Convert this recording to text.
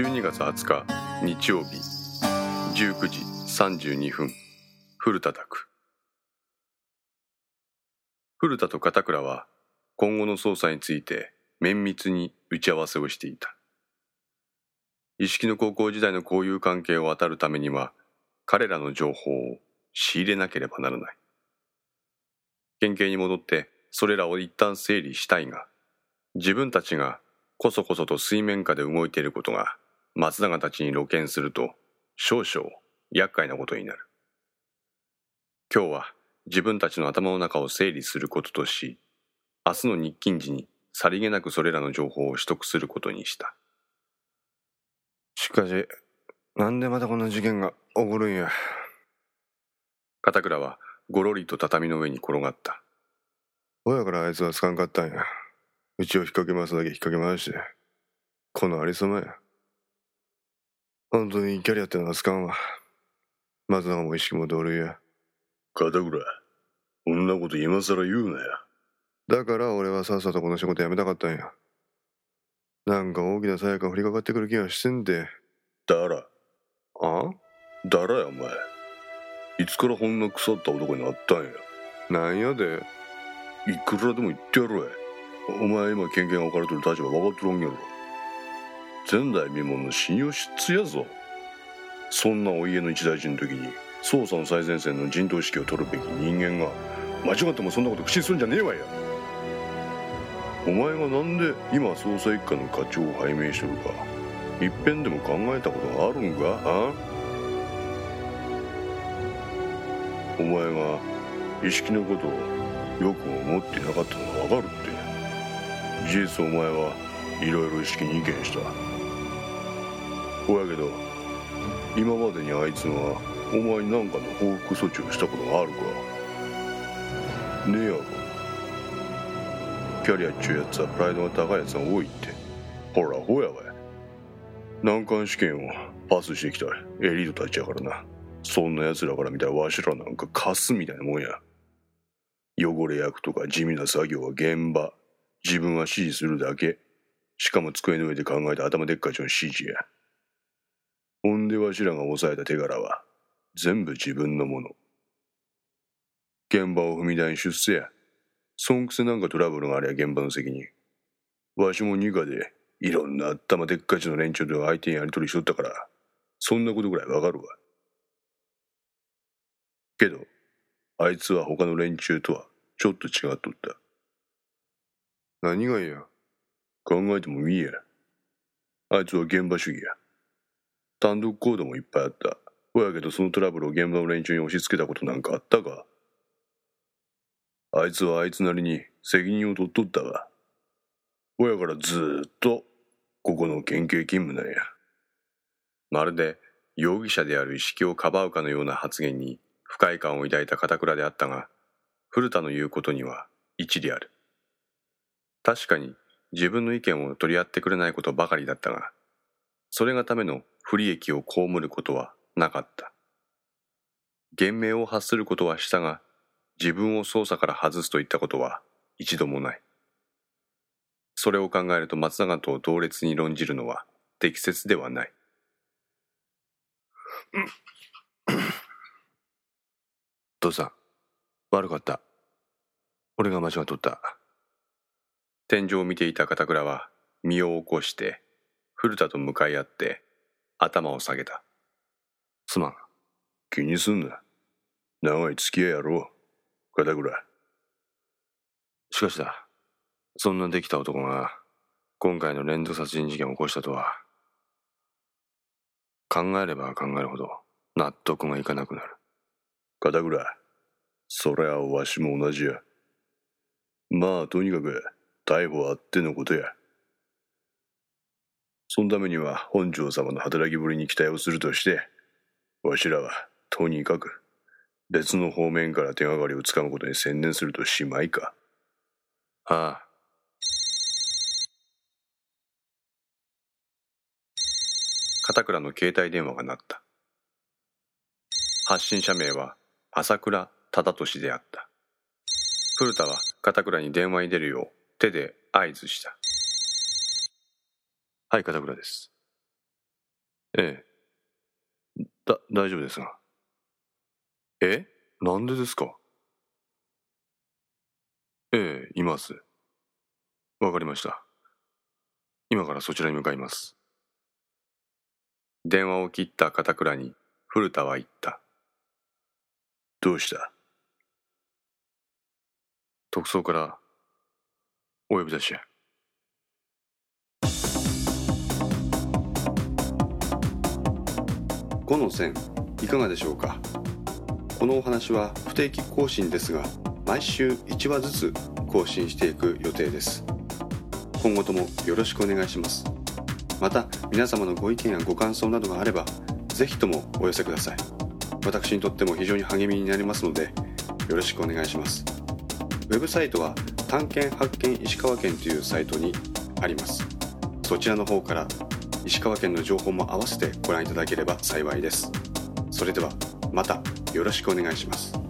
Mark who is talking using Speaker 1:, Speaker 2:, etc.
Speaker 1: 12月20日日曜日。19時32分。古田宅。古田と片倉は今後の捜査について綿密に打ち合わせをしていた。一式の高校時代の交友関係を当たるためには彼らの情報を仕入れなければならない。県警に戻ってそれらを一旦整理したいが自分たちがこそこそと水面下で動いていることが松永たちに露見すると少々厄介なことになる。今日は自分たちの頭の中を整理することとし明日の日勤時にさりげなくそれらの情報を取得することにした。
Speaker 2: しかしなんでまたこんな事件が起こるんや。
Speaker 1: 片倉はごろりと畳の上に転がった。
Speaker 2: 親からあいつはつかんかったんや。うちを引っ掛け回すだけ引っ掛け回してこのありさまや本当にキャリアってのはつかんわ。松永も意識も同類や
Speaker 3: 片倉こんなこと今更言うなや
Speaker 2: だから俺はさっさとこの仕事辞めたかったんやなんか大きなさやか降りかかってくる気がしてんで
Speaker 3: だら
Speaker 2: あ？
Speaker 3: だらやお前。いつからこんな腐った男になったんや。
Speaker 2: なんやで？
Speaker 3: いくらでも言ってやろや。お前今県警が置かれてる立場分かっとらんやろ前代未聞の信用失墜やぞ。そんなお家の一大事の時に捜査の最前線の陣頭指揮を取るべき人間が間違ってもそんなこと口にするんじゃねえわやお前がなんで今捜査一課の課長を拝命しとるかいっぺんでも考えたことがあるんか？あ？お前が意識のことをよく思ってなかったのが分かるって。事実お前はいろいろ意識に意見した。ほやけど今までにあいつはお前に何かの報復措置をしたことがあるか？ねえやろ。キャリアっちゅうやつはプライドが高いやつが多いって。ほらほやわい。難関試験をパスしてきた。エリートたちやからな。そんな奴らから見たらわしらなんかカスみたいなもんや。汚れ役とか地味な作業は現場。自分は指示するだけ。しかも机の上で考えた頭でっかちの指示やほんでわしらが抑えた手柄は全部自分のもの。現場を踏み台に出世やそんくせなんかトラブルがありゃ現場の責任。わしも二課でいろんな頭でっかちの連中と相手にやり取りしとったからそんなことぐらいわかるわ。けどあいつは他の連中とはちょっと違っとった。
Speaker 2: 何がいや
Speaker 3: 考えてもいいや。あいつは現場主義や。単独行動もいっぱいあった。ほやけどそのトラブルを現場の連中に押し付けたことなんかあったか？あいつはあいつなりに責任を取っとったわほやからずっとここの県警勤務なんや。
Speaker 1: まるで容疑者である意識をかばうかのような発言に不快感を抱いた片倉であったが古田の言うことには一理ある。確かに自分の意見を取り合ってくれないことばかりだったがそれがための不利益を被ることはなかった。言命を発することはしたが自分を捜査から外すといったことは一度もない。それを考えると松永と同列に論じるのは適切ではない。
Speaker 2: 父さん悪かった。俺が間違っとった。
Speaker 1: 天井を見ていた片倉は身を起こして古田と向かい合って頭を下げた。
Speaker 2: すまん
Speaker 3: 気にすんな。長い付き合いやろう。片倉。
Speaker 2: しかしだそんなできた男が今回の連続殺人事件を起こしたとは考えれば考えるほど納得がいかなくなる。
Speaker 3: 片倉そりゃわしも同じや。まあとにかく逮捕あってのことや。そのためには本庄様の働きぶりに期待をするとしてわしらはとにかく別の方面から手がかりをつかむことに専念するとしまいか。
Speaker 2: ああ。
Speaker 1: 片倉の携帯電話が鳴った。発信者名は朝倉忠俊であった。古田は片倉に電話に出るよう手で合図した
Speaker 2: はい片倉です
Speaker 1: ええ。だ、大丈夫ですが。え？なんでですか？ええ、います。わかりました。今からそちらに向かいます。電話を切った片倉に古田は言った。
Speaker 3: どうした？
Speaker 1: 特捜からお呼び出しや。5の線いかがでしょうか？このお話は不定期更新ですが毎週1話ずつ更新していく予定です。今後ともよろしくお願いします。また皆様のご意見やご感想などがあればぜひともお寄せください。私にとっても非常に励みになりますのでよろしくお願いします。ウェブサイトは探検発見石川県というサイトにあります。そちらの方から石川県の情報も合わせてご覧いただければ幸いです。それではまたよろしくお願いします。